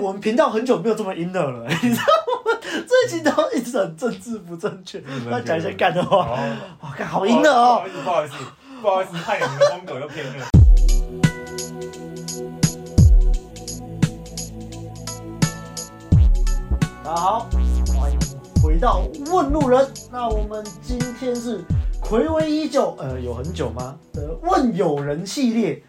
我们频道很久没有这么 inner 了，你知道吗？最近都一直很政治不正确，要讲一些干的话。哇，干好 inner 哦！不好意思，不好意思，太你们的风格又偏了。大家好，欢迎回到问路人。那我们今天是暌违已久，呃，有很久吗？的问友人系列。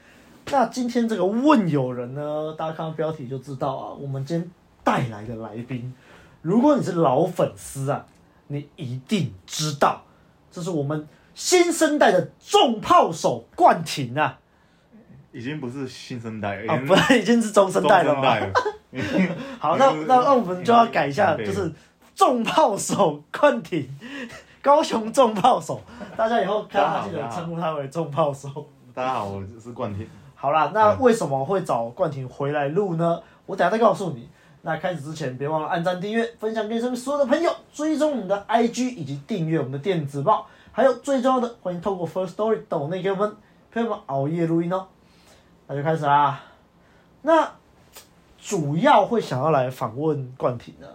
那今天这个问友人呢，大家看到标题就知道啊，我们今天带来的来宾，如果你是老粉丝啊，你一定知道，这是我们新生代的重炮手冠廷啊，已经不是新生代了，啊，不是，已经是中生代了吗？好，那那那我们就要改一下，就是重炮手冠廷，高雄重炮手，大家以后看他记得称呼他为重炮手。大家好，我是冠廷。好啦，那为什么会找冠廷回来录呢？我等下再告诉你。那开始之前，别忘了按赞、订阅、分享给身边所有的朋友，追踪我们的 IG 以及订阅我们的电子报。还有最重要的，欢迎透过 First Story 抖内给我们，陪我们熬夜录音哦。那就开始啦。那主要会想要来访问冠廷呢，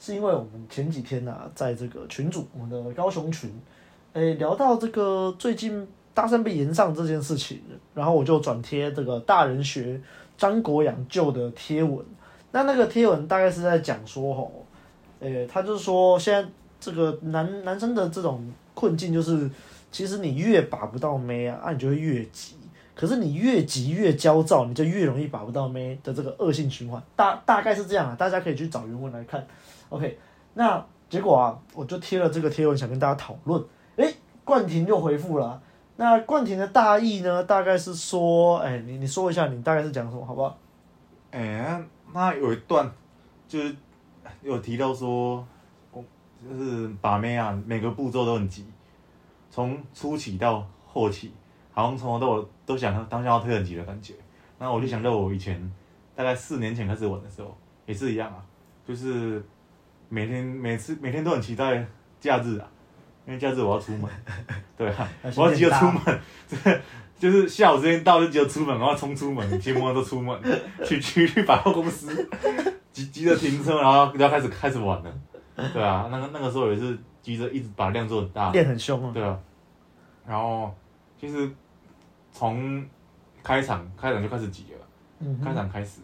是因为我们前几天呢、啊，在这个群组，我们的高雄群，诶，聊到这个最近。大三被炎上这件事情，然后我就转贴这个大人学张国阳旧的贴文。那那个贴文大概是在讲说，吼，诶，他就是说，现在这个男男生的这种困境就是，其实你越把不到妹啊，啊，你就会越急。可是你越急越焦躁，你就越容易把不到妹的这个恶性循环。大大概是这样啊，大家可以去找原文来看。OK，那结果啊，我就贴了这个贴文，想跟大家讨论。诶，冠廷就回复了。那冠廷的大意呢？大概是说，哎、你你说一下，你大概是讲什么，好不好？哎、那有一段就是有提到说，就是把妹啊，每个步骤都很急，从初期到后期，好像从头到尾都想当下要推很急的感觉。那我就想到我以前大概四年前开始玩的时候，也是一样啊，就是每天每次每天都很期待假日啊。因为假日我要出门，对啊，我要急着出门，就是下午时间到就急着出门，然后冲出门，骑摩托车出门，去去去百货公司，急急着停车，然后就要开始开始玩了，对啊，那个那个时候也是急着一直把量做很大，练很凶啊，对啊，然后其实从开场开场就开始急了，嗯、开场开始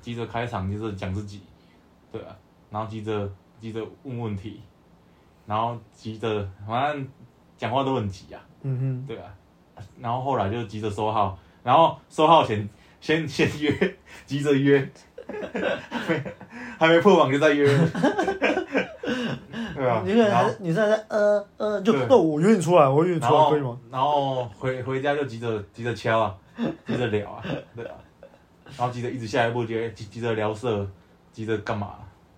急着开场就是讲自己，对啊，然后急着急着问问题。然后急着，反正讲话都很急啊。嗯哼，对啊。然后后来就急着收号，然后收号前先先约，急着约，还没还没破网就在约。对啊。你现在你现在在呃呃，就那我约你出来，我约你出来可以吗？然后回回家就急着急着敲啊，急着聊啊，对啊。然后急着一直下一步就急急着聊色，急着干嘛？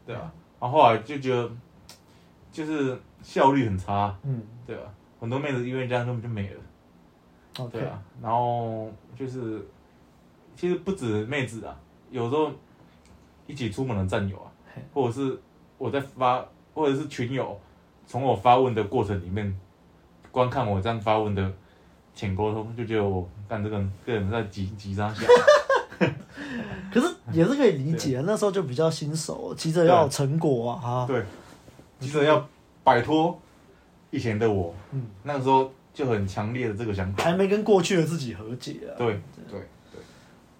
对啊。然后后来就觉得。就是效率很差，嗯，对吧？很多妹子因为这样根本就没了，Okay. 对啊。然后就是，其实不止妹子啊，有时候一起出门的战友啊，或者是我在发，或者是群友，从我发问的过程里面观看我这样发问的浅沟通，就觉得我干这个个人在急急张想。可是也是可以理解，那时候就比较新手，急着要成果啊，哈。对。急着要摆脱以前的我，嗯，那个时候就很强烈的这个想法，还没跟过去的自己和解啊。对对对。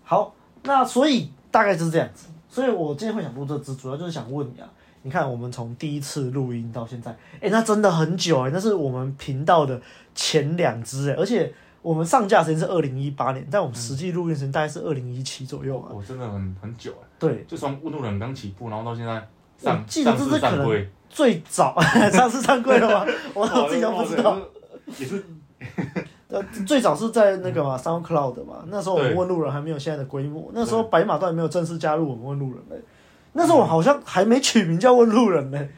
好，那所以大概就是这样子。所以我今天会想录这支，主要就是想问你啊，你看我们从第一次录音到现在，哎、欸，那真的很久哎、欸，那是我们频道的前两支哎，而且我们上架时间是二零一八年，但我们实际录音时间大概是二零一七左右啊。我真的很很久哎。对，就从问路人刚起步，然后到现在上，我记得这是可能。最早 上次上柜了吗？我我自己都不知道。也是，呃，最早是在那个嘛，SoundCloud 嘛。那时候我们问路人还没有现在的规模，那时候白马都还没有正式加入我们问路人嘞。那时候我好像还没取名叫问路人嘞，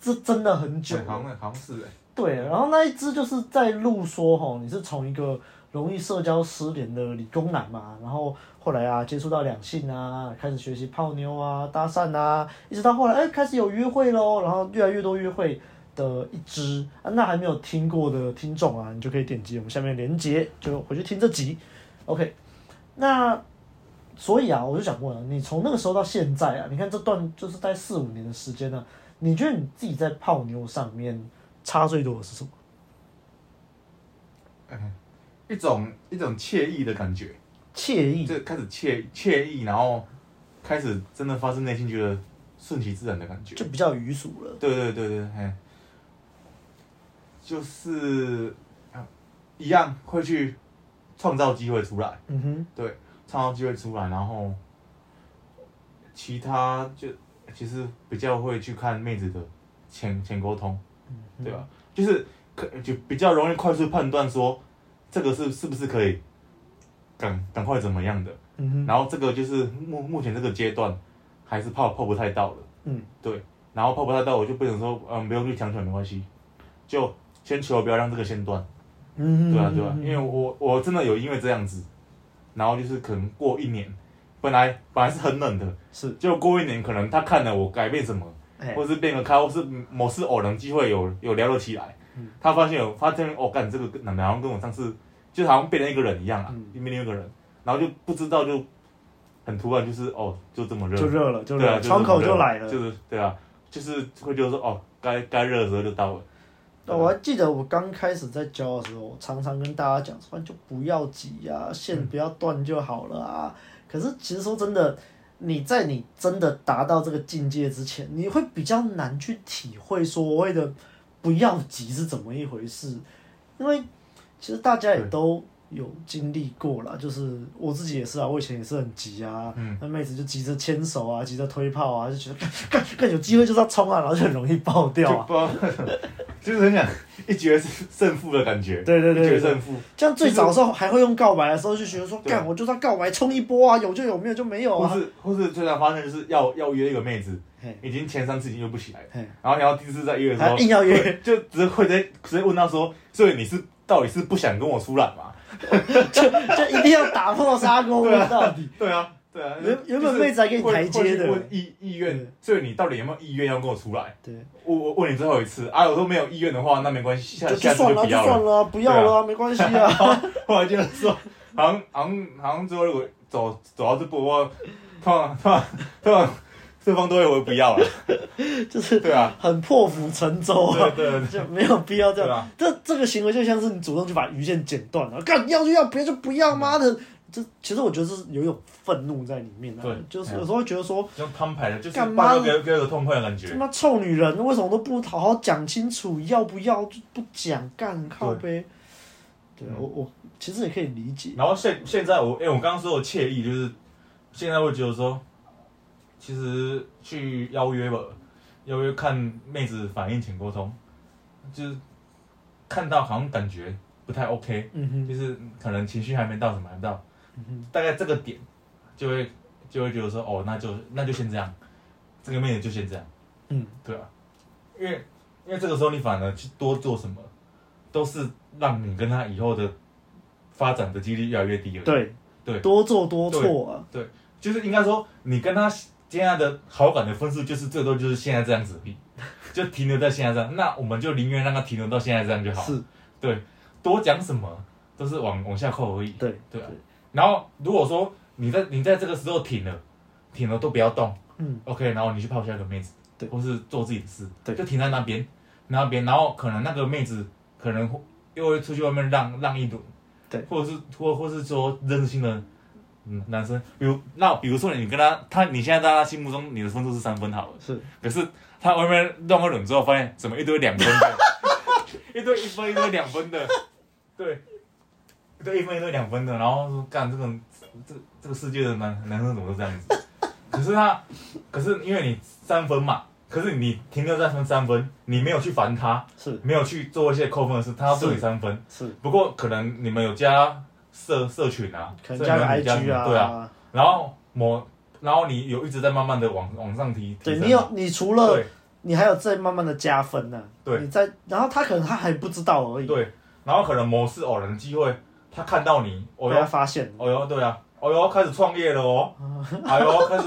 这真的很久。好像好像是哎。对，然后那一支就是在录说吼，你是从一个容易社交失联的理工男嘛，然后。后来啊，接触到两性啊，开始学习泡妞啊、搭讪啊，一直到后来，哎，开始有约会喽，然后越来越多约会的一支啊，那还没有听过的听众啊，你就可以点击我们下面链接，就回去听这集。OK，那所以啊，我就想问啊，你从那个时候到现在啊，你看这段就是在四五年的时间呢、啊，你觉得你自己在泡妞上面差最多的是什么？嗯，一种一种惬意的感觉，惬意，就开始惬惬意，然后开始真的发自内心觉得顺其自然的感觉，就比较愚俗了。对对对对，嘿，就是一样会去创造机会出来。嗯哼，对，创造机会出来，然后其他就其实比较会去看妹子的浅浅沟通，嗯、对吧？就是。可就比较容易快速判断说，这个是是不是可以赶赶快怎么样的，嗯哼，然后这个就是目目前这个阶段还是泡泡不太到了，嗯，对，然后泡不太到，我就不能说嗯不用去强求没关系，就先求不要让这个先断，嗯，对啊对啊，因为我我真的有因为这样子，然后就是可能过一年，本来本来是很冷的，是，就过一年可能他看了我改变什么，欸、或是变个开，或是某次偶然机会有有聊了起来。他发现有，发现哦，干这个男的好像跟我上次就好像变了一个人一样啊，变、嗯、另一个人，然后就不知道就很突然，就是哦，就这么热，就热了，就热了，对啊，窗口就来了，就是对啊，就是会觉得说哦，该该热的时候就到了。我还记得我刚开始在教的时候，我常常跟大家讲说，就不要急啊，线不要断就好了啊。嗯、可是其实说真的，你在你真的达到这个境界之前，你会比较难去体会所谓的。不要急是怎么一回事？因为其实大家也都有经历过啦，就是我自己也是啊，我以前也是很急啊，那、嗯、妹子就急着牵手啊，急着推炮啊，就觉得 干干有机会就是要冲啊，然后就很容易爆掉啊，就，就是很想一决胜负的感觉，对对对，对，一决胜负。像最早的时候还会用告白的时候就觉得说，干我就算告白冲一波啊，有就有，没有就没有啊。或是或是最常发生就是要要约一个妹子。已经前三次已经约不起来了，然后你要第四次再约的时候，硬要约，就直接会直接问他说：“所以你是到底是不想跟我出来嘛？” 就就一定要打破砂锅问到底。对啊，对啊。原原本妹子还给你台阶的。问意意愿，所以你到底有没有意愿要跟我出来？对。我我问你最后一次啊，我说没有意愿的话，那没关系，下下次就算了，就算了，不要了，没关系啊。后来就是说，好像好像好像最后如果走走到这步，我突然突然突然。对方都会我不要了，就是对啊，很破釜沉舟啊，对对，就没有必要这样。这这个行为就像是你主动去把鱼线剪断了，干要就要，不要就不要，妈的！这其实我觉得是有一种愤怒在里面的，就是有时候会觉得说，用摊牌的，就是干嘛给给个痛快的感觉。他妈臭女人，为什么都不好好讲清楚要不要就不讲干靠呗？对我我其实也可以理解。然后现现在我哎，我刚刚说的惬意就是现在会觉得说。其实去邀约吧，邀约看妹子反应，请沟通，就是看到好像感觉不太 OK，嗯哼，就是可能情绪还没到，什么还没到，大概这个点，就会就会觉得说，哦，那就那就先这样，这个妹子就先这样，嗯，对啊，因为因为这个时候你反而去多做什么，都是让你跟她以后的发展的几率越来越低了，对。对，多做多错啊，对，对，就是应该说你跟他。现在的好感的分数就是最多就是现在这样子比，就停留在现在这样，那我们就宁愿让它停留到现在这样就好。是，对，多讲什么都是往往下扣而已。对对啊。然后如果说你在你在这个时候停了，停了都不要动，嗯，OK，然后你去泡下一个妹子，对，或是做自己的事，对，就停在那边，那边，然后可能那个妹子可能又会出去外面浪浪一轮，对，或者是或或是说认识新的。嗯，男生，比如那比如说你跟他，他你现在在他心目中你的分数是三分好了，是，可是他外面乱个轮之后，发现怎么一堆两分的，一堆一分一堆两分的，对，一堆一分一堆两分的，然后说干这种这这个世界的男男生怎么都这样子？可是他，可是因为你三分嘛，可是你停留在分三分，你没有去烦他，是，没有去做一些扣分的事，他要对你三分，是，不过可能你们有加。社社群啊，可能加个 IG 啊，对啊，然后某，然后你有一直在慢慢的往往上提，对你有，你除了你还有在慢慢的加分呢，对，你在，然后他可能他还不知道而已，对，然后可能某次偶然的机会，他看到你，被他发现，哦哟，对啊，哦哟，开始创业了哦，哎呦，开始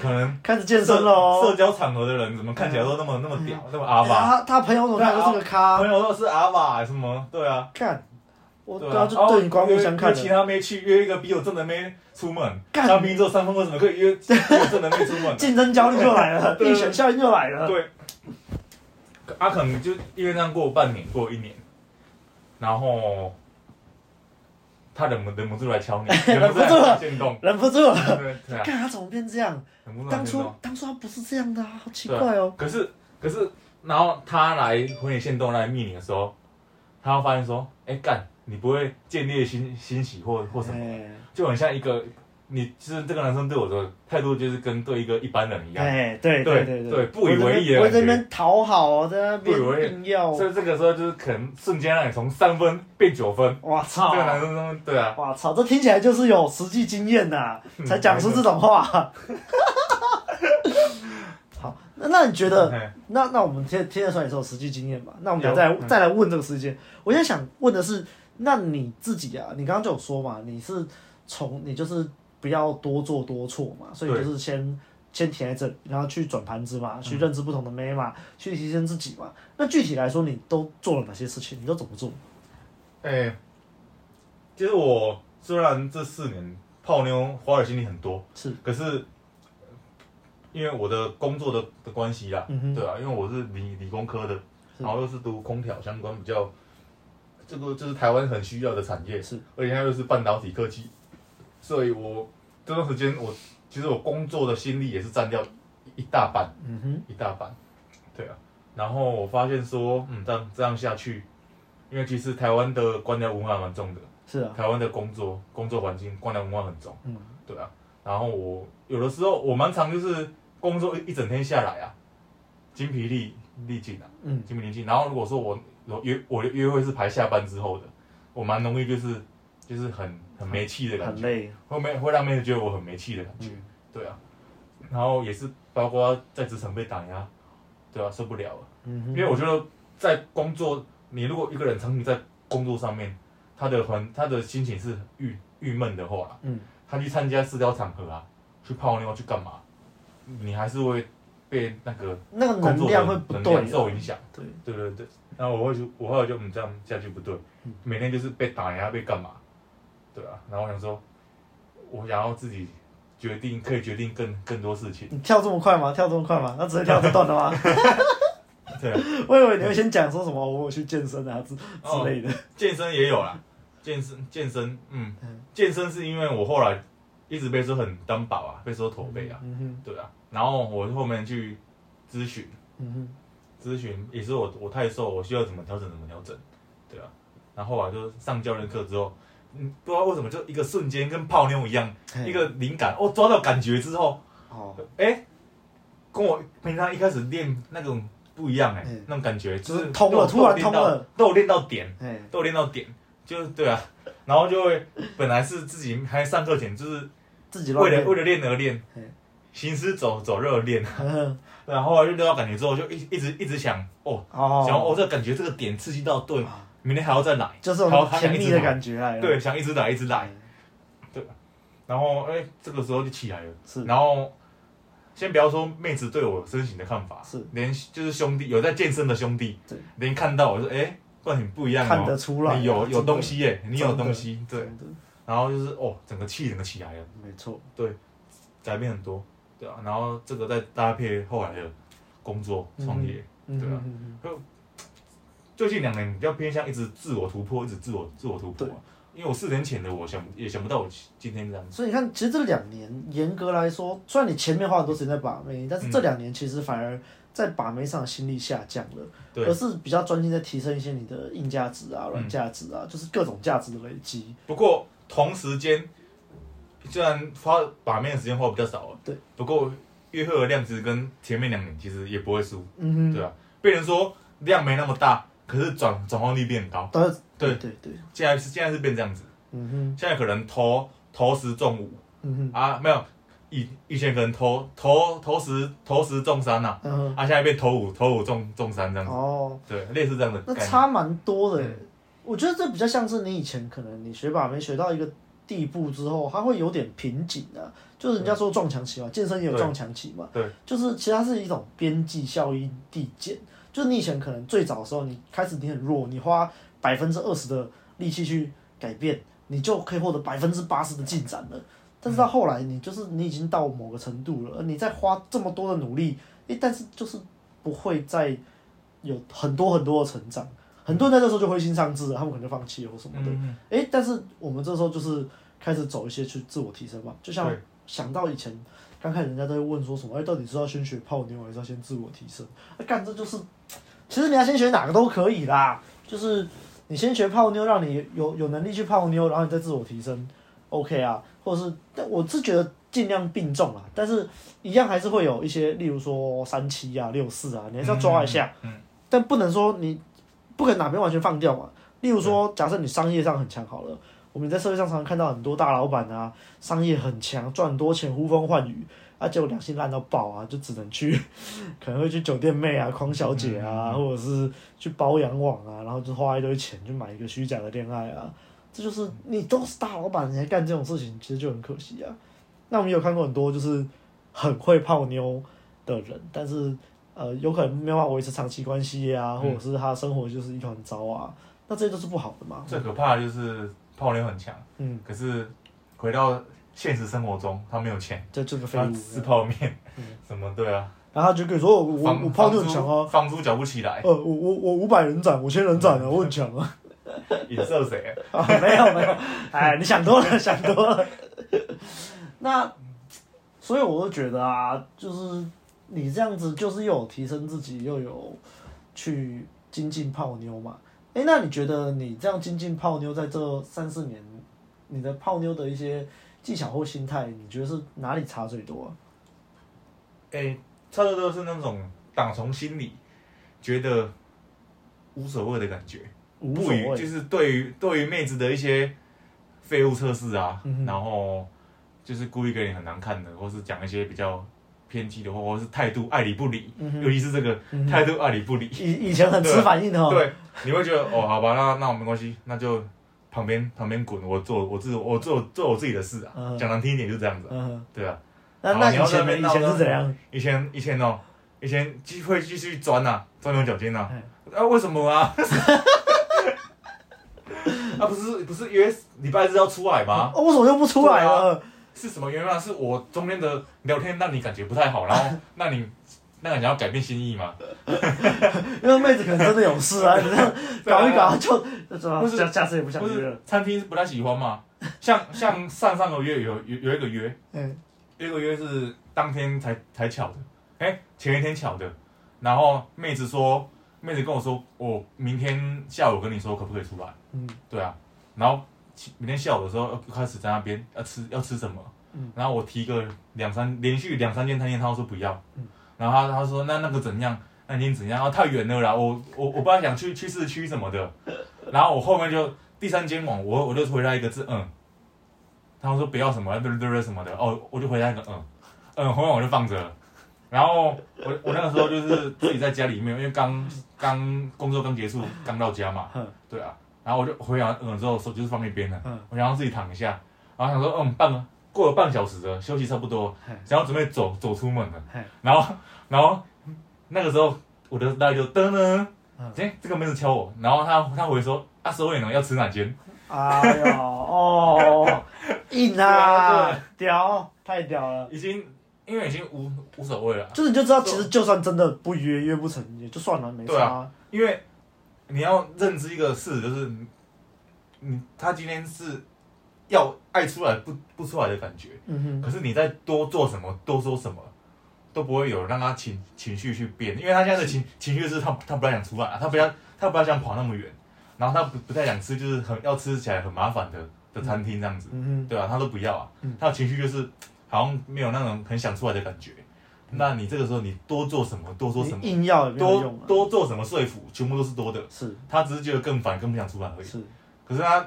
可能开始健身了哦，社交场合的人怎么看起来都那么那么屌，那么阿爸，他他朋友怎么看都是个咖，朋友都是阿爸什么，对啊，看。我对啊，就对你刮目相看。其他妹去约一个比我正的妹出门，当兵之后三分为什么可以约 约正的妹出门？竞争焦虑就来了，竞选效应就来了。对，阿可能就因为这样过半年，过一年，然后他忍不忍不住来敲你，忍不住了，忍不住了。对啊，看他怎么变这样？当初当初他不是这样的啊，好奇怪哦。可是可是，然后他来回你限动来密你的时候，他会发现说，哎干。你不会建立欣欣喜或或什么，就很像一个你，其实这个男生对我的态度就是跟对一个一般人一样，哎，对对对对，不以为意的。我这边讨好，在那边硬要，所以这个时候就是可能瞬间让你从三分变九分。哇操！这个男生对啊，哇操，这听起来就是有实际经验呐，才讲出这种话。好，那那你觉得，那那我们听听得出来你是有实际经验吧？那我们再再来问这个时间，我现在想问的是。那你自己啊，你刚刚就有说嘛，你是从你就是不要多做多错嘛，所以就是先先停在这里，然后去转盘子嘛，去认知不同的妹嘛，嗯、去提升自己嘛。那具体来说，你都做了哪些事情？你都怎么做？哎、欸，其实我虽然这四年泡妞花的精力很多，是，可是因为我的工作的的关系啦，嗯、对啊，因为我是理理工科的，然后又是读空调相关比较。这个就是台湾很需要的产业，是，而且它又是半导体科技，所以我这段时间我其实我工作的心力也是占掉一大半，嗯哼，一大半，对啊，然后我发现说，嗯，这样这样下去，因为其实台湾的官僚文化蛮重的，是啊，台湾的工作工作环境官僚文化很重，嗯，对啊，然后我有的时候我蛮常就是工作一一整天下来啊，精疲力力尽啊，嗯，精疲力尽，然后如果说我。约我的约会是排下班之后的，我蛮容易就是就是很很没气的感觉，很累，会没会让妹子觉得我很没气的感觉，嗯、对啊，然后也是包括在职场被打压，对啊，受不了了，嗯、因为我觉得在工作，你如果一个人长期在工作上面，他的环他的心情是郁郁闷的话，嗯，他去参加社交场合啊，去泡妞去干嘛，你还是会。被那个那个能量会不对受影响，对。对对对，然后我会就我后来就嗯这样下去不对，每天就是被打压被干嘛，对啊，然后我想说，我想要自己决定可以决定更更多事情。你跳这么快吗？跳这么快吗？那只能跳这段的吗？对，我以为你会先讲说什么，我去健身啊之之类的。健身也有啦，健身健身，嗯，健身是因为我后来一直被说很单薄啊，被说驼背啊，嗯对啊。然后我后面去咨询，嗯哼，咨询也是我我太瘦，我需要怎么调整怎么调整，对啊。然后啊，就上教练课之后，嗯，不知道为什么就一个瞬间跟泡妞一样，一个灵感，哦，抓到感觉之后，哦，哎，跟我平常一开始练那种不一样哎，嘿。那种感觉就是通了，突然通了，都有练到点，嘿。都有练到点，就是对啊。然后就会本来是自己还上课前就是自己为了为了练而练。行尸走走肉练，然后就得到感觉之后，就一一直一直想哦，想哦，这感觉这个点刺激到对，明天还要再来，就是很甜蜜的感觉来了。对，想一直来一直来，对，然后哎，这个时候就起来了。是，然后先不要说妹子对我身形的看法，是。连就是兄弟有在健身的兄弟，连看到我说哎，冠廷不一样哦，看得出来，有有东西耶，你有东西，对，然后就是哦，整个气整个起来了，没错，对，改变很多。对啊，然后这个再搭配后来的工作创业，对啊，就最近两年比较偏向一直自我突破，一直自我自我突破。因为我四年前的我想也想不到我今天这样。所以你看，其实这两年严格来说，虽然你前面花很多时间在把妹，但是这两年其实反而在把妹上的心力下降了，而是比较专心在提升一些你的硬价值啊、软价值啊，就是各种价值的累积。不过同时间。虽然花把妹的时间花比较少了，对，不过约会的量其实跟前面两年其实也不会输，嗯哼，对吧？被人说量没那么大，可是转转换率变很高，对。对对，现在是现在是变这样子，嗯哼，现在可能投投十中五，嗯哼。啊没有，以以前可能投投投十投十中三呐，嗯，啊现在变投五投五中中三这样子，哦，对，类似这样的，那差蛮多的，我觉得这比较像是你以前可能你学把没学到一个。地步之后，它会有点瓶颈的，就是人家说撞墙期嘛，健身也有撞墙期嘛，对，就是其实它是一种边际效应递减，就是你以前可能最早的时候，你开始你很弱，你花百分之二十的力气去改变，你就可以获得百分之八十的进展了。但是到后来，你就是你已经到某个程度了，你再花这么多的努力，诶，但是就是不会再有很多很多的成长。很多人在这时候就灰心丧志了，他们可能就放弃了或什么的。诶，但是我们这时候就是开始走一些去自我提升嘛，就像想到以前刚开始人家都会问说什么，诶，到底是要先学泡妞还是要先自我提升？那干这就是，其实你要先学哪个都可以啦，就是你先学泡妞，让你有有能力去泡妞，然后你再自我提升。OK 啊，或者是，但我是觉得尽量并重啊，但是一样还是会有一些，例如说三七啊、六四啊，你还是要抓一下。嗯。嗯，但不能说你不可能哪边完全放掉嘛。例如说，假设你商业上很强好了，我们在社会上常常看到很多大老板啊，商业很强，赚很多钱，呼风唤雨，啊，结果良心烂到爆啊，就只能去，可能会去酒店妹啊、狂小姐啊，或者是去包养网啊，然后就花一堆钱去买一个虚假的恋爱啊。这就是你都是大老板，你还干这种事情，其实就很可惜啊。那我们有看过很多就是很会泡妞的人，但是呃，有可能没有办法维持长期关系啊，或者是他生活就是一团糟啊。那这些都是不好的嘛。最可怕的就是泡妞很强，嗯，可是回到现实生活中，他没有钱，这这个废物，吃泡面，嗯，什么对啊？然后他就可以说我我我泡妞很强啊，房租缴不起来。呃，我我我五百人斩，五千人斩啊，我很强啊。影射谁？啊、哦，没有没有，哎，你想多了 想多了。那，所以我就觉得啊，就是你这样子，就是又有提升自己，又有去精进泡妞嘛。哎，那你觉得你这样精进泡妞，在这三四年，你的泡妞的一些技巧或心态，你觉得是哪里差最多啊？哎，差不多是那种打从心里觉得无所谓的感觉。不与就是对于对于妹子的一些废物测试啊，嗯、然后就是故意给你很难看的，或是讲一些比较偏激的话，或是态度爱理不理，嗯、尤其是这个态度爱理不理。以以前很吃反应的哦。对，你会觉得哦，好吧，那那我没关系，那就旁边旁边滚，我做我自我做做我自己的事啊。讲、嗯、难听一点就这样子，嗯、对啊。那那以前以前是怎样？以前以前哦，以前继会继续钻呐，钻牛角尖呐。啊，为什么啊？啊，不是不是约礼拜日要出来吗？哦，为什么又不出来了？啊、是什么原因啊？是我中间的聊天让你感觉不太好，然后那你那个你要改变心意吗？因为妹子可能真的有事啊，你这样搞一搞就不是下次也不想约了。餐厅不太喜欢嘛？像像上上个月有有有一个约，嗯，一个约是当天才才巧的，哎、欸，前一天巧的，然后妹子说。妹子跟我说，我明天下午跟你说可不可以出来？嗯，对啊，然后明天下午的时候要开始在那边要吃要吃什么？嗯，然后我提个两三连续两三间餐厅，他都说不要。嗯，然后他他说那那个怎样？那今天怎样？啊，太远了啦，我我我本来想去去市区什么的，然后我后面就第三间网，我我就回来一个字嗯，他们说不要什么对对对什么的哦，我就回来一个嗯嗯，后面我就放着。然后我我那个时候就是自己在家里面，因为刚刚工作刚结束，刚到家嘛，对啊，然后我就回完嗯之后手机是放一边了，我想要自己躺一下，然后想说嗯半过了半小时了，休息差不多，想要准备走走出门了，然后然后那个时候我的大就噔噔，哎这个妹子敲我，然后他他回说啊所以呢要吃哪间？哎呦哦 硬啊屌太屌了，已经。因为已经无无所谓了，就是你就知道，其实就。算真的不约约不成，也就算了，没差。对啊，因为你要认知一个事，就是你他今天是要爱出来不不出来的感觉。嗯哼。可是你再多做什么，多说什么，都不会有让他情情绪去变，因为他现在的情情绪是他他不太想出来，他不要他不要想跑那么远，然后他不不太想吃，就是很要吃起来很麻烦的的餐厅这样子。嗯哼。对啊，他都不要啊，他的情绪就是。好像没有那种很想出来的感觉，那你这个时候你多做什么，多说什么，硬要多多做什么说服，全部都是多的。是，他只是觉得更烦，更不想出来而已。是，可是他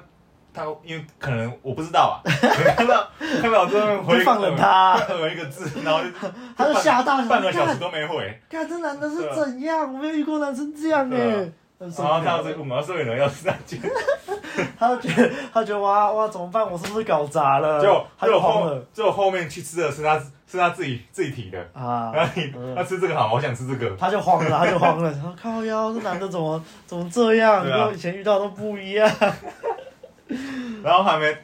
他因为可能我不知道啊，看到看到之后回放了他，回一个字，然后 他就吓到，半个小时都没回。看这男的是怎样？我没有遇过男生这样哎。然后看到这个，我要说人要三件。他就觉得，他觉得哇哇怎么办？我是不是搞砸了？就他就后后面去吃的是他是他自己自己提的啊。然后你他吃这个好，我想吃这个。他就慌了，他就慌了。他说靠腰，这男的怎么怎么这样？跟我以前遇到都不一样。然后还没，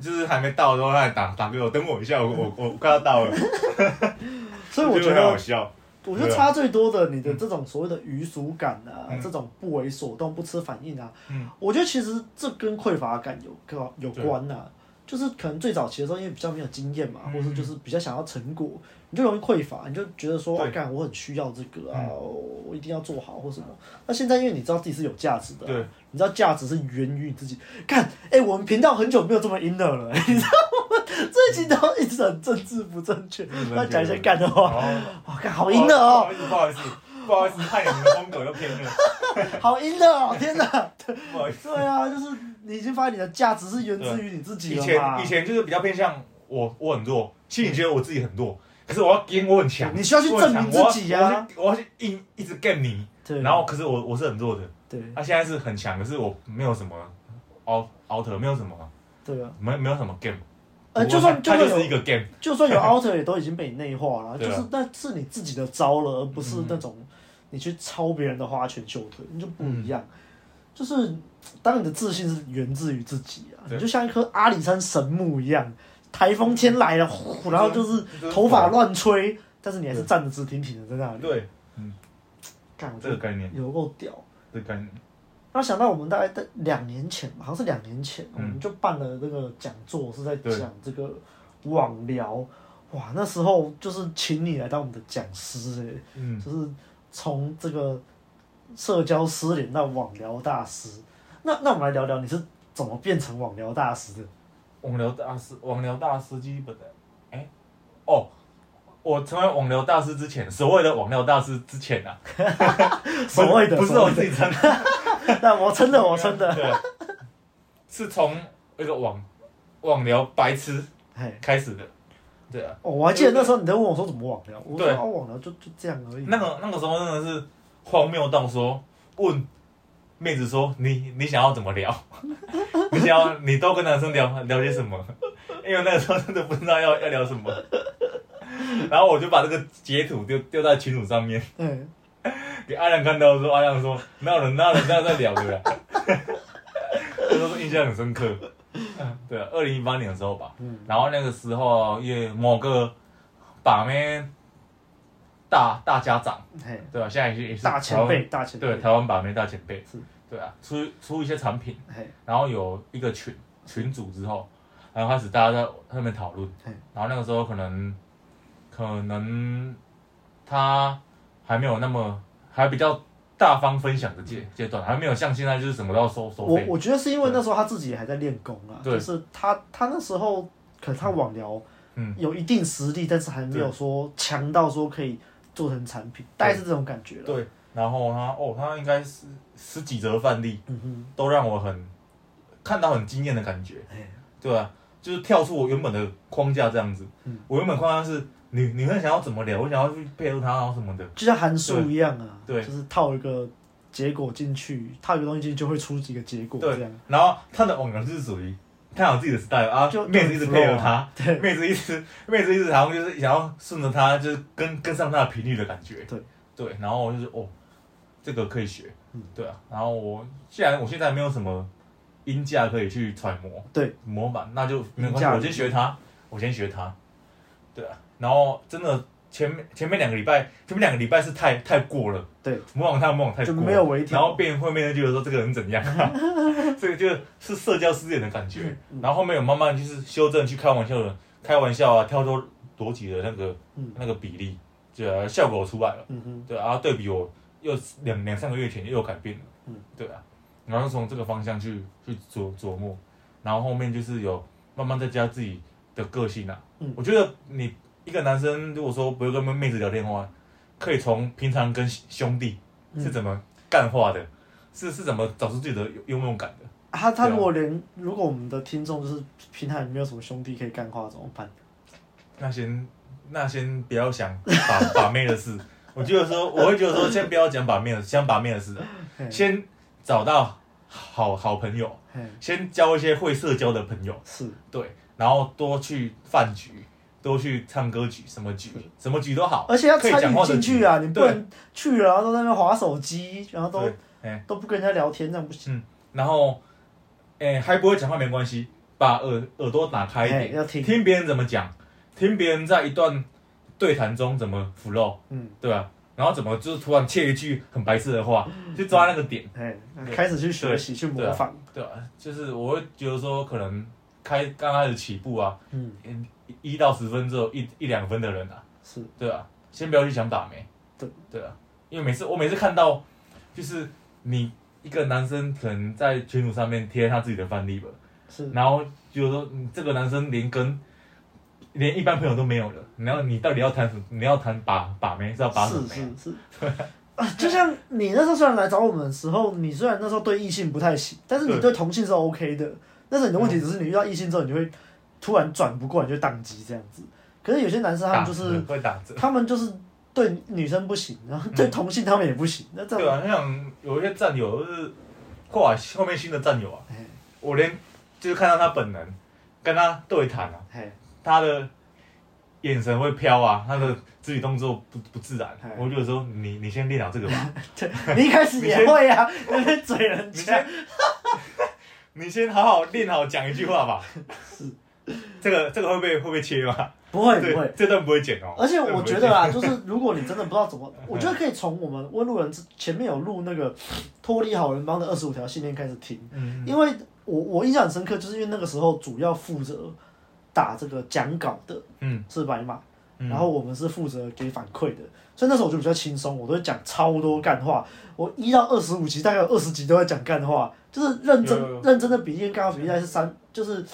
就是还没到的时候，他还打打给我，等我一下，我我我快要到了。所以我觉得，好笑。我觉得差最多的，你的这种所谓的愚俗感啊，这种不为所动、不吃反应啊，我觉得其实这跟匮乏感有有关呐。就是可能最早期的时候，因为比较没有经验嘛，或者就是比较想要成果，你就容易匮乏，你就觉得说，干，我很需要这个啊，我一定要做好或什么。那现在因为你知道自己是有价值的，你知道价值是源于你自己。看，哎，我们频道很久没有这么 inner 了，你知道吗？最近都一直很政治不正确，要讲一些干的话。哇，干好 inner 哦！不好意思，不好意思，害你们的风格又偏了。好 inner 哦！天哪，不好意思。对啊，就是。你已经发现你的价值是源自于你自己了。以前以前就是比较偏向我，我很弱，心里觉得我自己很弱，可是我要 game 我很强。你需要去证明自己啊！我要去硬一直 game 你，然后可是我我是很弱的。对。他现在是很强，可是我没有什么 out outer，没有什么。对啊。没没有什么 game。呃，就算就算是一个 game，就算有 outer 也都已经被你内化了，就是那是你自己的招了，而不是那种你去抄别人的花拳绣腿，你就不一样。就是当你的自信是源自于自己啊，你就像一棵阿里山神木一样，台风天来了，呼，然后就是头发乱吹，但是你还是站得直挺挺的在那里。对，嗯，干这个概念有够屌。这概念。那想到我们大概在两年前，好像是两年前，我们就办了那个讲座，是在讲这个网聊。哇，那时候就是请你来当我们的讲师，哎，嗯，就是从这个。社交失联到网聊大师，那那我们来聊聊你是怎么变成网聊大师的？网聊大师，网聊大师基本的，哎、欸，哦，我成为网聊大师之前，所谓的网聊大师之前啊，所谓的不是我自己称的，那我称的我称的，对，是从那个网网聊白痴开始的，对啊，哦，我还记得那时候你在问我说怎么网聊，我说哦网聊就就这样而已。那个那个时候真的是。荒谬到说，问妹子说你你想要怎么聊？你想要你都跟男生聊聊些什么？因为那个时候真的不知道要要聊什么。然后我就把这个截图丢丢在群组上面，嗯，给阿亮看到说，阿亮说哪有人哪有人这样在聊的呀？这都是印象很深刻。对啊，二零一八年的时候吧，嗯，然后那个时候因为某个把妹。大大家长，对吧？现在也是也是大前辈，大前辈，对台湾把妹大前辈，是，对啊，出出一些产品，然后有一个群群组之后，然后开始大家在上面讨论，然后那个时候可能可能他还没有那么还比较大方分享的阶阶段，还没有像现在就是什么都要收收费。我我觉得是因为那时候他自己还在练功啊，就是他他那时候可能他网聊，嗯，有一定实力，但是还没有说强到说可以。做成产品，大概是这种感觉了。对，然后他哦，他应该是十几则范例，嗯哼，都让我很看到很惊艳的感觉，对啊？就是跳出我原本的框架这样子。嗯，我原本框架是你，你会想要怎么聊？我想要去配合他，然后什么的，就像函数一样啊，对，就是套一个结果进去，套一个东西进去就会出几个结果，这样。然后他的网聊是属于。看好自己的 style 啊，就妹子一直配合他，对，妹子一直妹子一直好像就是想要顺着他，就是跟跟上他的频率的感觉，对。对，然后我就是哦，这个可以学，嗯，对啊，然后我既然我现在没有什么音架可以去揣摩，对，模板，那就没关系，我先学他，我先学他，对啊，然后真的。前面前面两个礼拜，前面两个礼拜是太太过了，对，模仿他模仿太过了，没有微调，然后变后面就觉得说这个人怎样，这个就是社交失联的感觉，然后后面有慢慢就是修正去开玩笑的，开玩笑啊，跳脱逻辑的那个、嗯、那个比例，就啊，效果出来了，嗯哼，对啊，然后对比我又两两三个月前又有改变了，嗯，对啊，然后从这个方向去去琢琢磨，然后后面就是有慢慢再加自己的个性啊，嗯，我觉得你。一个男生如果说不会跟妹子聊天的话，可以从平常跟兄弟是怎么干话的，嗯、是是怎么找出自己的幽默感的。他他如果连如果我们的听众就是平常也没有什么兄弟可以干话怎么办？那先那先不要想把 把妹的事。我觉得说我会觉得说先不要讲把妹的，先把妹的事，先找到好好朋友，先交一些会社交的朋友，是对，然后多去饭局。都去唱歌局，什么局，什么局都好，而且要参与进去啊！你不能去了，然后都在那边滑手机，然后都都不跟人家聊天，这样不行。然后，哎，还不会讲话没关系，把耳耳朵打开一点，要听听别人怎么讲，听别人在一段对谈中怎么 flow，嗯，对吧？然后怎么就是突然切一句很白痴的话，去抓那个点，哎，开始去学习去模仿，对吧？就是我会觉得说，可能开刚开始起步啊，嗯，一到十分之后一一两分的人啊，是对啊，先不要去想打没，对对啊，因为每次我每次看到，就是你一个男生可能在群组上面贴他自己的范例吧，是，然后就是说你这个男生连跟连一般朋友都没有了，然后你到底要谈什么？你要谈把把妹是要把什么？是是是，啊，就像你那时候虽然来找我们的时候，你虽然那时候对异性不太行，但是你对同性是 OK 的。但是你的问题只是你遇到异性之后，你就会突然转不过来，就宕机这样子。可是有些男生他们就是他们就是对女生不行，然后对同性他们也不行。那这样对啊，像有一些战友就是挂后面新的战友啊，我连就是看到他本人跟他对谈啊。他的眼神会飘啊，他的肢体动作不不自然。我就说你你先练好这个吧。你一开始也会啊，有点嘴人家。你先好好练好讲一句话吧。是，这个这个会不会会不会切吗？不会不会，这段不会剪哦。而且我觉得啊，就是如果你真的不知道怎么，我觉得可以从我们温路人前面有录那个脱离好人帮的二十五条信念开始听。嗯。因为我我印象很深刻，就是因为那个时候主要负责。打这个讲稿的，嗯，是白马，嗯、然后我们是负责给反馈的，所以那时候我就比较轻松，我都会讲超多干话。我一到二十五集，大概有二十集都在讲干话，就是认真认真的比例跟干话比例是三，就是。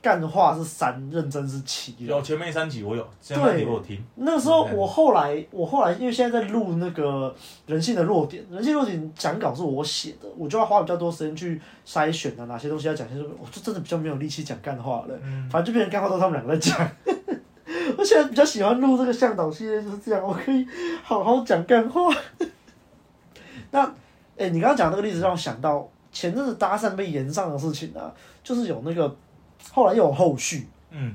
干话是三，认真是七。有前面三集我有，对，我有听。那个时候我后来，我后来因为现在在录那个人性的弱点，人性弱点讲稿是我写的，我就要花比较多时间去筛选啊，哪些东西要讲，些什么我就真的比较没有力气讲干话了。嗯、反正就变成干话都是他们两个在讲。我现在比较喜欢录这个向导系列，就是这样，我可以好好讲干话。那，哎、欸，你刚刚讲那个例子让我想到前阵子搭讪被延上的事情啊，就是有那个。后来又有后续，嗯，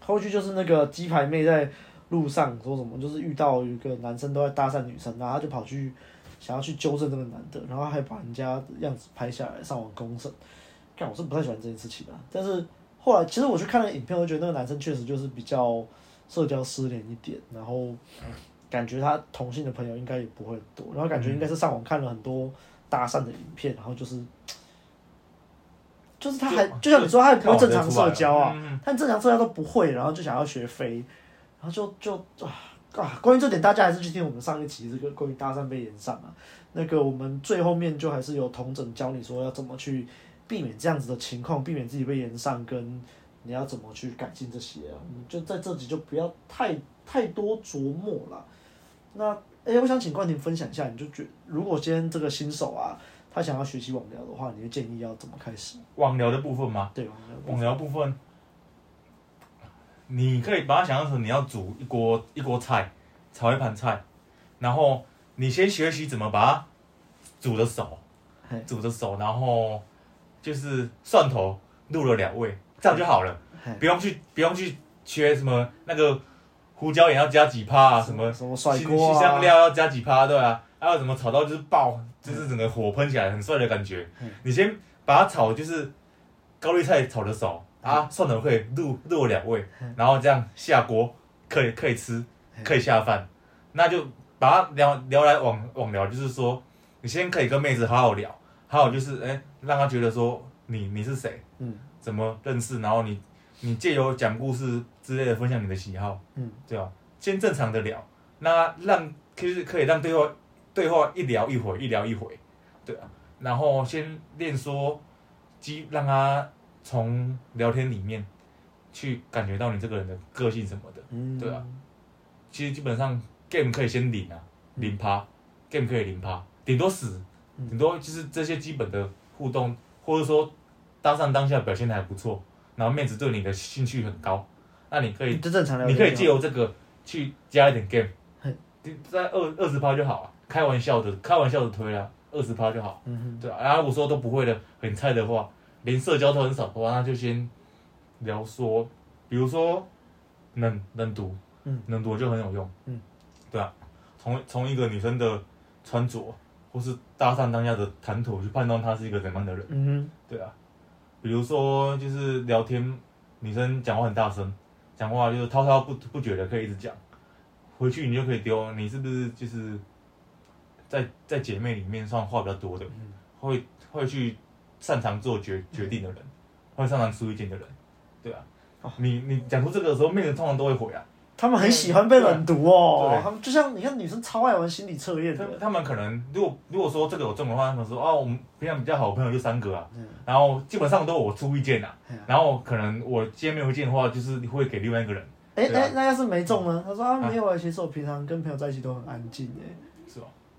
后续就是那个鸡排妹在路上说什么，就是遇到一个男生都在搭讪女生，然后他就跑去想要去纠正这个男的，然后还把人家的样子拍下来上网公审。但我是不太喜欢这件事情的，但是后来其实我去看了影片，我觉得那个男生确实就是比较社交失联一点，然后感觉他同性的朋友应该也不会很多，然后感觉应该是上网看了很多搭讪的影片，然后就是。就是他还就，像你说，他还不会正常社交啊，他正常社交都不会，然后就想要学飞，然后就就啊啊！关于这点，大家还是去听我们上一期这个关于搭讪被延上啊，那个我们最后面就还是有同整教你说要怎么去避免这样子的情况，避免自己被延上，跟你要怎么去改进这些啊。我们就在这集就不要太太多琢磨了。那哎、欸，我想请冠廷分享一下，你就觉如果今天这个新手啊。他想要学习网聊的话，你的建议要怎么开始？网聊的部分吗？对，网聊部分，你可以把它想象成你要煮一锅一锅菜，炒一盘菜，然后你先学习怎么把它煮的熟，煮的熟，然后就是蒜头入了两味，这样就好了，不用去不用去学什么那个胡椒也要加几趴啊，什么什么甩锅啊，香料要加几趴，对啊，还有什么炒到就是爆。就是整个火喷起来很帅的感觉。嗯、你先把它炒，就是高丽菜炒的熟，嗯、啊，蒜头可以入入两味，嗯、然后这样下锅可以可以吃，可以下饭。嗯、那就把它聊聊来网网聊，就是说你先可以跟妹子好好聊，好好就是哎、欸，让她觉得说你你是谁，嗯，怎么认识，然后你你借由讲故事之类的分享你的喜好，嗯，对吧？先正常的聊，那让就是可以让对方。对话一聊一回，一聊一回，对啊，然后先练说，基让他从聊天里面去感觉到你这个人的个性什么的，嗯、对啊，其实基本上 game 可以先零啊，零趴、嗯、game 可以零趴，顶多死，顶、嗯、多就是这些基本的互动，或者说搭上当下表现的还不错，然后妹子对你的兴趣很高，那你可以，你可以借由这个去加一点 game，嘿。在二二十趴就好了。开玩笑的，开玩笑的推啊，二十趴就好，嗯、哼对啊。然后我说都不会的，很菜的话，连社交都很少的话，那就先聊说，比如说能能读，嗯，能读就很有用，嗯，对啊。从从一个女生的穿着，或是搭讪当下的谈吐去判断她是一个怎样的人，嗯哼对啊。比如说就是聊天，女生讲话很大声，讲话就是滔滔不不绝的，可以一直讲。回去你就可以丢，你是不是就是在在姐妹里面算话比较多的，嗯、会会去擅长做决决定的人，会擅长出意见的人，对啊。哦、你你讲出这个的时候，妹子通常都会回啊。他们很喜欢被冷读哦，他们就像你看女生超爱玩心理测验的。他们可能如果如果说这个有中的话，他们说哦，我们平常比较好的朋友就三个啊，嗯、然后基本上都我出意见啊，嗯、然后可能我今天没有意见的话，就是会给另外一个人。哎哎、啊，那要是没中呢？他说啊，没有啊，其实我平常跟朋友在一起都很安静哎。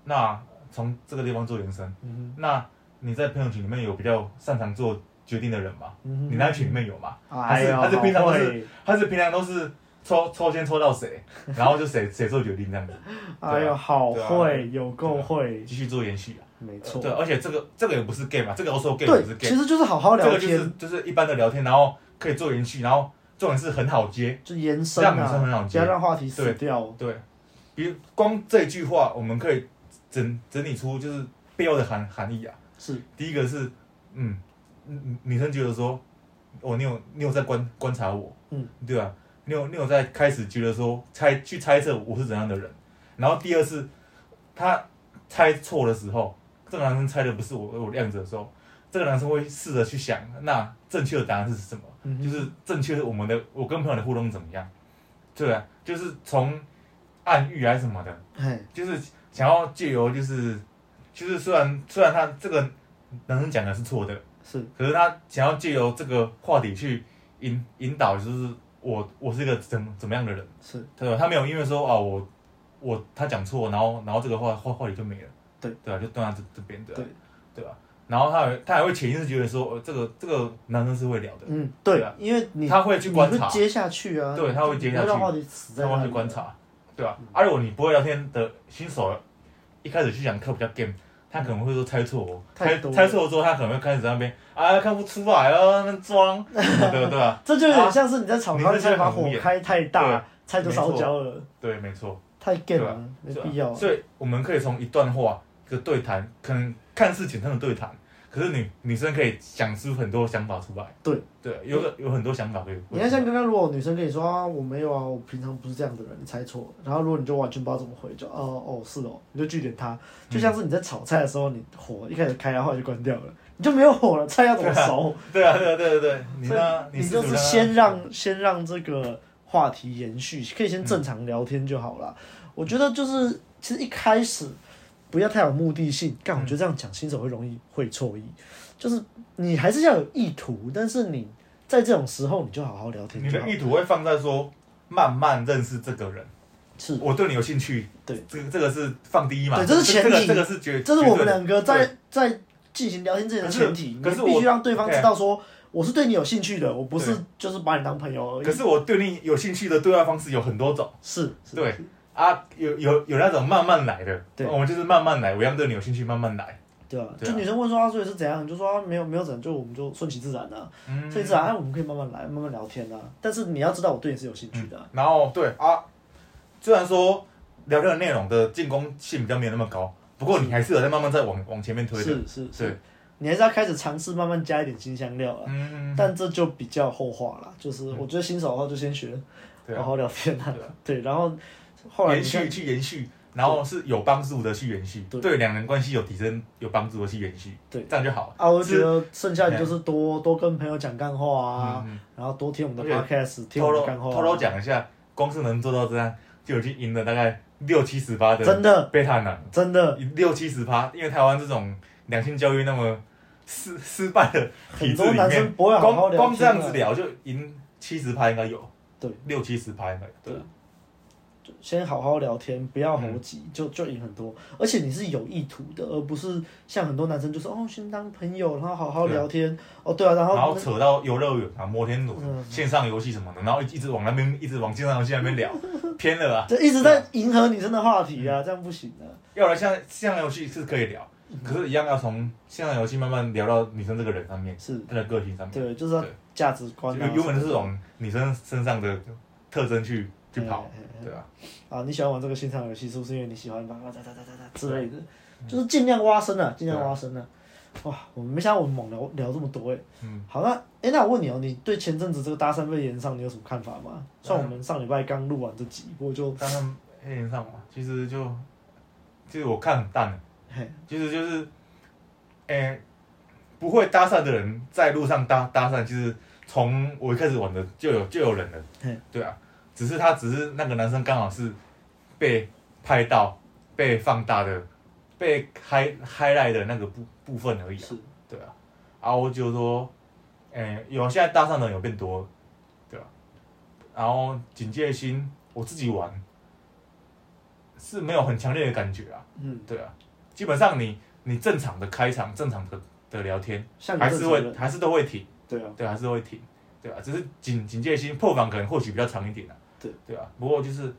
那从这个地方做延伸，嗯、那你在朋友群里面有比较擅长做决定的人吗？嗯、你那群里面有吗？还是还是平常都是还是平常都是。抽抽签抽到谁，然后就谁谁做决定这样子。哎呦，好会，有够会。继续做延续啊。没错。对，而且这个这个也不是 game 啊，这个 also game 不是 game。其实就是好好聊天。这个就是就是一般的聊天，然后可以做延续，然后重点是很好接，就延伸啊，让女生很好接，不要让话题死掉。对。比如光这句话，我们可以整整理出就是背后的含含义啊。是。第一个是，嗯，女女生觉得说，哦，你有你有在观观察我，嗯，对吧？你有你有在开始觉得说猜去猜测我是怎样的人，然后第二是他猜错的时候，这个男生猜的不是我我的样子的时候，这个男生会试着去想，那正确的答案是什么？嗯、就是正确的我们的我跟朋友的互动怎么样？对啊，就是从暗喻还是什么的，嘿就是想要借由就是就是虽然虽然他这个男生讲的是错的，是，可是他想要借由这个话题去引引导，就是。我我是一个怎怎么样的人？是，对吧？他没有因为说啊，我我他讲错，然后然后这个话话话题就没了，对对吧？就断在这这边的，对对吧？然后他还他还会潜意识觉得说，这个这个男生是会聊的，嗯，对啊，因为你他会去观察，接下去啊，对，他会接下去，他会去观察，对吧？而如果你不会聊天的新手，一开始去讲课比较 game。他可能会说猜错哦，猜猜错了之后，他可能会开始在那边啊看不出来啊，那装，对对吧？这就有点像是你在炒菜，你把火开太大，菜就烧焦了。对，没错。太 game 了，没必要。所以我们可以从一段话一个对谈，可能看似简单的对谈。可是女女生可以想出很多想法出来。对对，有个有很多想法可以。你看，像刚刚如果女生跟你说啊，我没有啊，我平常不是这样的人，你猜错了。然后如果你就完全不知道怎么回，就哦哦是哦，你就拒点他，就像是你在炒菜的时候，你火一开始开，然后就关掉了，你就没有火了，菜要怎么熟？对啊对啊对对对，你呢？你就是先让先让这个话题延续，可以先正常聊天就好了。我觉得就是其实一开始。不要太有目的性，但我觉得这样讲新手会容易会错意。就是你还是要有意图，但是你在这种时候你就好好聊天。你的意图会放在说慢慢认识这个人，是我对你有兴趣。对，这个这个是放第一嘛？对，这是前提。这个是绝，这是我们两个在在进行聊天之前的前提。可是必须让对方知道说我是对你有兴趣的，我不是就是把你当朋友而已。可是我对你有兴趣的对话方式有很多种。是，对。啊，有有有那种慢慢来的，对，我们就是慢慢来，我要对你有兴趣，慢慢来，对啊。就女生问说啊，所以是怎样？就说没有没有怎样，就我们就顺其自然的，顺其自然，哎，我们可以慢慢来，慢慢聊天啊。但是你要知道，我对你是有兴趣的。然后对啊，虽然说聊天的内容的进攻性比较没有那么高，不过你还是有在慢慢在往往前面推的。是是是，你还是要开始尝试慢慢加一点新香料了。嗯，但这就比较后话了，就是我觉得新手的话就先学好好聊天啊，对，然后。延续去延续，然后是有帮助的去延续，对。两人关系有提升有帮助的去延续，对。这样就好了。啊。我觉得剩下的就是多多跟朋友讲干话啊，然后多听我们的 podcast，听我们干话。偷偷讲一下，光是能做到这样，就已经赢了大概六七十趴的，真的。贝塔男，真的。六七十趴。因为台湾这种两性教育那么失失败的体制里面，光光这样子聊就赢七十趴应该有，对，六七十趴应该有，对。先好好聊天，不要猴急，嗯、就就赢很多。而且你是有意图的，而不是像很多男生就说哦，先当朋友，然后好好聊天。对哦，对啊，然后然后扯到游乐园啊、摩天轮、嗯、线上游戏什么的，然后一直往那边一直往线上游戏那边聊，偏了啊！就一直在迎合女生的话题啊，嗯、这样不行的。要来像线上游戏是可以聊，嗯、可是一样要从线上游戏慢慢聊到女生这个人上面，是她的个性上面。对，就是价值观。原本是往女生身上的特征去。去跑，对啊，啊，你喜欢玩这个线上游戏，是不是因为你喜欢吧？哒哒哒哒哒之类的，就是尽量挖深了，尽量挖深了。哇，我们没想到我们猛聊聊这么多哎。嗯。好，那哎，那我问你哦，你对前阵子这个搭讪被延上，你有什么看法吗？像我们上礼拜刚录完这集，我就搭讪被延上嘛，其实就，就是我看很淡，嘿，其实就是，哎，不会搭讪的人在路上搭搭讪，其实从我一开始玩的就有就有人了，嘿，对啊，只是他只是那个男生刚好是被拍到被放大的。被 high highlight 的那个部部分而已啊，对啊，啊，我就说，哎、欸，有现在搭讪的人有变多，对吧、啊？然后警戒心，我自己玩是没有很强烈的感觉啊，嗯，对啊，基本上你你正常的开场，正常的的聊天，还是会还是都会停，对啊，对，还是会停，对啊，只是警警戒心破防可能或许比较长一点啊，对对啊，不过就是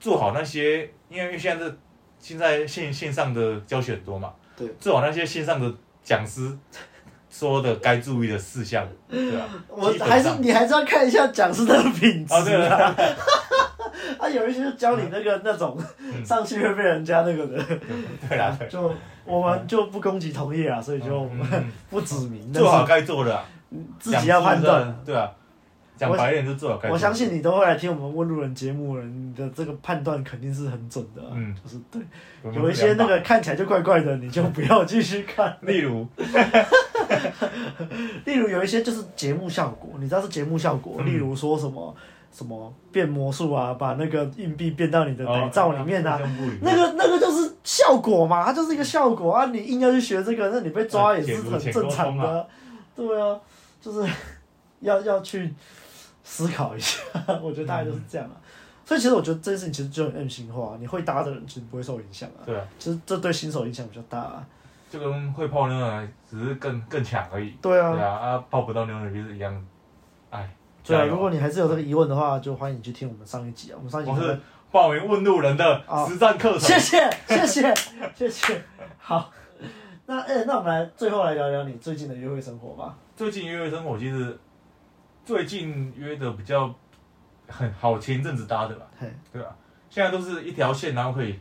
做好那些，因为现在是。现在线线上的教学很多嘛，对，做好那些线上的讲师说的该注意的事项，对吧？我还是你还是要看一下讲师的品质啊。对啊，啊，有一些教你那个那种上去会被人家那个的，对啊，就我们就不攻击同业啊，所以就不指名，做好该做的，啊自己要判断，对啊。讲白一点就做了，我相信你都会来听我们问路人节目了，你的这个判断肯定是很准的。嗯，就是对，有一些那个看起来就怪怪的，你就不要继续看。例如，例如有一些就是节目效果，你知道是节目效果。例如说什么什么变魔术啊，把那个硬币变到你的奶罩里面啊，那个那个就是效果嘛，它就是一个效果啊。你硬要去学这个，那你被抓也是很正常的。对啊，就是 要要去。思考一下，我觉得大概就是这样啊。嗯、所以其实我觉得这件事情其实就很 M 型化，你会搭的人其实不会受影响啊。对啊，其实这对新手影响比较大啊。就跟会泡妞的只是更更强而已。对啊。对啊，啊泡不到妞的就是一样。哎。对啊，如果你还是有这个疑问的话，就欢迎你去听我们上一集啊。我们上一集是报名问路人的实战课程。谢谢 谢谢谢谢。好，那哎、欸，那我们来最后来聊聊你最近的约会生活吧。最近约会生活其实。最近约的比较很好，前一阵子搭的吧，对吧？现在都是一条线，然后可以，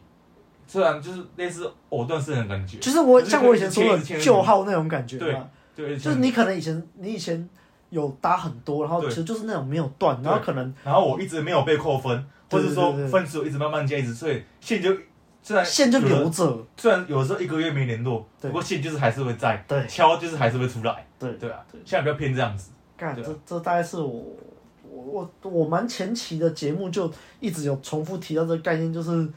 虽然就是类似藕断丝连的感觉。就是我像我以前说的旧号那种感觉，对对，就是你可能以前你以前有搭很多，然后其实就是那种没有断，然后可能然后我一直没有被扣分，或者说分数一直慢慢加，一直所以线就虽然线就留着，虽然有时候一个月没联络，不过线就是还是会在，对，敲就是还是会出来，对。对啊，现在比较偏这样子。干，这这大概是我我我我蛮前期的节目就一直有重复提到这个概念，就是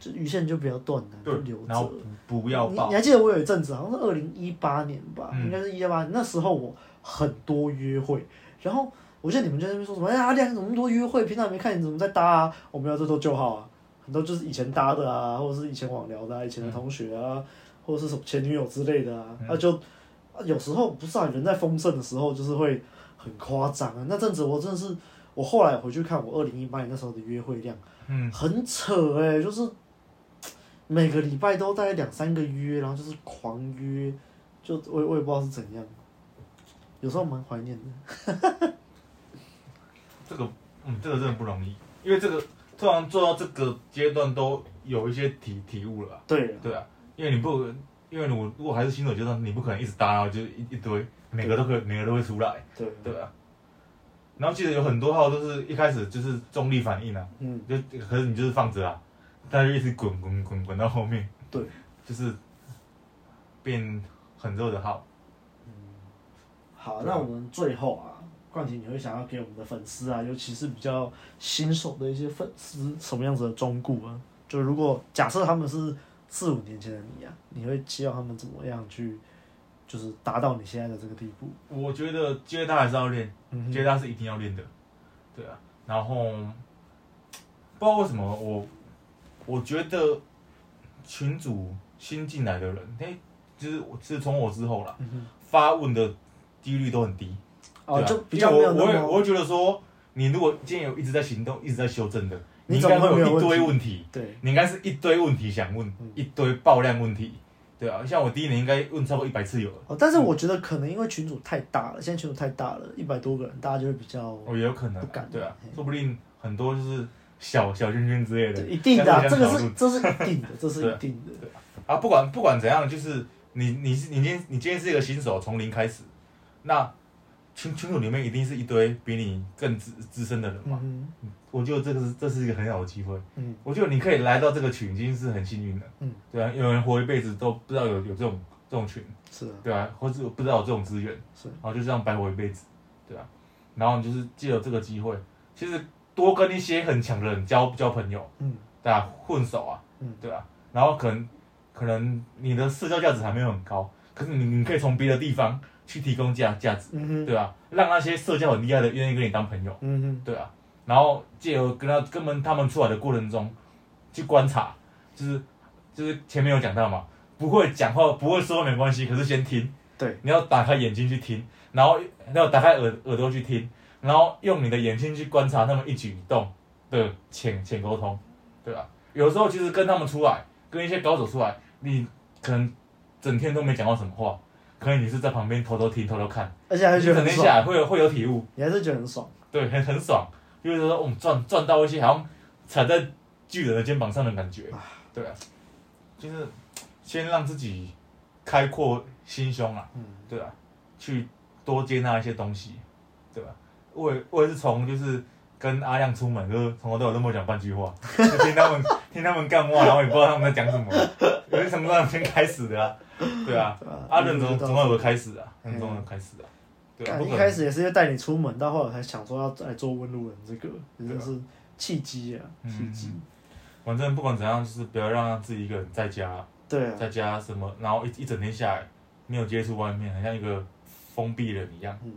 就鱼线就不要断了，就留着，不要爆。你你还记得我有一阵子好像是二零一八年吧，应该是一八年，那时候我很多约会，然后我记得你们就在那边说什么，哎呀，阿亮怎么那么多约会？平常没看你怎么在搭啊？我没有这都旧号啊，很多就是以前搭的啊，或者是以前网聊的啊，以前的同学啊，或者是什么前女友之类的啊，那就有时候不是啊，人在丰盛的时候就是会。很夸张啊！那阵子我真的是，我后来回去看我二零一八年那时候的约会量，嗯，很扯哎、欸，就是每个礼拜都大概两三个约，然后就是狂约，就我我也不知道是怎样，有时候蛮怀念的。这个，嗯，这个真的不容易，因为这个突然做到这个阶段都有一些体体悟了。对对啊，因为你不，因为我如果还是新手阶段，你不可能一直搭，然后就一一堆。每个都可以，每个都会出来，对对啊。然后记得有很多号都是一开始就是重力反应啊，嗯，就可是你就是放着啊，但是一直滚滚滚滚到后面，对，就是变很热的号。嗯，好，那我们最后啊，冠廷，你会想要给我们的粉丝啊，尤其是比较新手的一些粉丝，什么样子的忠告啊？就如果假设他们是四五年前的你啊，你会期望他们怎么样去？就是达到你现在的这个地步，我觉得接搭还是要练，接搭是一定要练的，对啊。然后不知道为什么我，我觉得群主新进来的人，哎，就是是从我之后啦，发问的几率都很低，哦，就比较没有。我会我会觉得说，你如果今天有一直在行动，一直在修正的，你应该会有一堆问题，对，你应该是一堆问题想问，一堆爆量问题。对啊，像我第一年应该问超过一百次有了。哦，但是我觉得可能因为群主太大了，现在群主太大了，一百多个人，大家就会比较哦，也有可能不敢。对啊，说不定很多就是小小圈圈之类的。一定的，这个是这是一定的，这是一定的。啊，不管不管怎样，就是你你是你今天你今天是一个新手，从零开始，那群群组里面一定是一堆比你更资资深的人嘛。嗯，我觉得这个是这是一个很好的机会。嗯，我觉得你可以来到这个群已经是很幸运了。嗯，对啊，有人活一辈子都不知道有有这种这种群，是啊，对啊，或者不知道有这种资源，是，然后就这样白活一辈子，对啊，然后你就是借由这个机会，其实多跟一些很强的人交交朋友，嗯，对啊，混熟啊，嗯，对啊，然后可能。可能你的社交价值还没有很高，可是你你可以从别的地方去提供价价值，嗯、对吧？让那些社交很厉害的愿意跟你当朋友，对啊。然后借由跟他跟们他们出来的过程中去观察，就是就是前面有讲到嘛，不会讲话不会说没关系，可是先听，对，你要打开眼睛去听，然后要打开耳耳朵去听，然后用你的眼睛去观察他们一举一动的浅浅沟通，对吧？有时候其实跟他们出来，跟一些高手出来。你可能整天都没讲过什么话，可能你是在旁边偷偷听、偷偷看，而且还觉得很爽。整天下来会有会有体悟，你还是觉得很爽。对，很 很爽，就是说我们赚赚到一些好像踩在巨人的肩膀上的感觉。对啊，就是先让自己开阔心胸啊，嗯，对啊，去多接纳一些东西，对吧？我也我也是从就是。跟阿亮出门，就是从头到尾都没有讲半句话，就听他们听他们干话，然后也不知道他们在讲什么，有些什么时先开始的啊？对啊，阿伦总总有个开始啊，总有开始啊。对啊，一开始也是要带你出门，到后来才想说要来做问路人，这个真的是契机啊，契机。反正不管怎样，就是不要让自己一个人在家，对，在家什么，然后一一整天下来没有接触外面，很像一个封闭人一样。嗯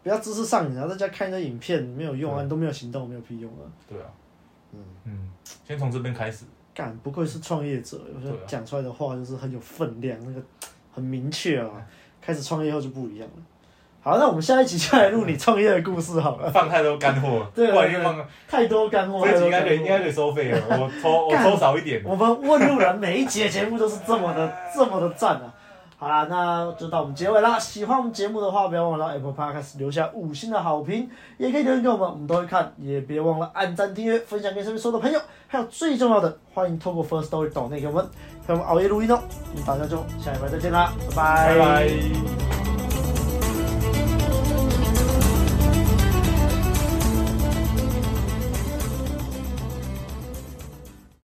不要知识上瘾啊！在家看那影片没有用啊，你都没有行动，没有屁用啊。对啊，嗯嗯，先从这边开始。干，不愧是创业者，有时候讲出来的话就是很有分量，那个很明确啊。开始创业后就不一样了。好，那我们下一集就来录你创业的故事好了。放太多干货，对，放太多干货。这集应该得，应该得收费了。我抽，我抽少一点。我们问路人每一集的节目都是这么的，这么的赞啊！好啦，那就到我们结尾啦。喜欢我们节目的话，不要忘了 Apple Podcast 留下五星的好评，也可以留言给我们，我们都会看。也别忘了按赞、订阅、分享给身边所有的朋友。还有最重要的，欢迎透过 First Story 抖内给我们，陪我们熬夜录音哦。那大家就下礼拜再见啦，拜拜。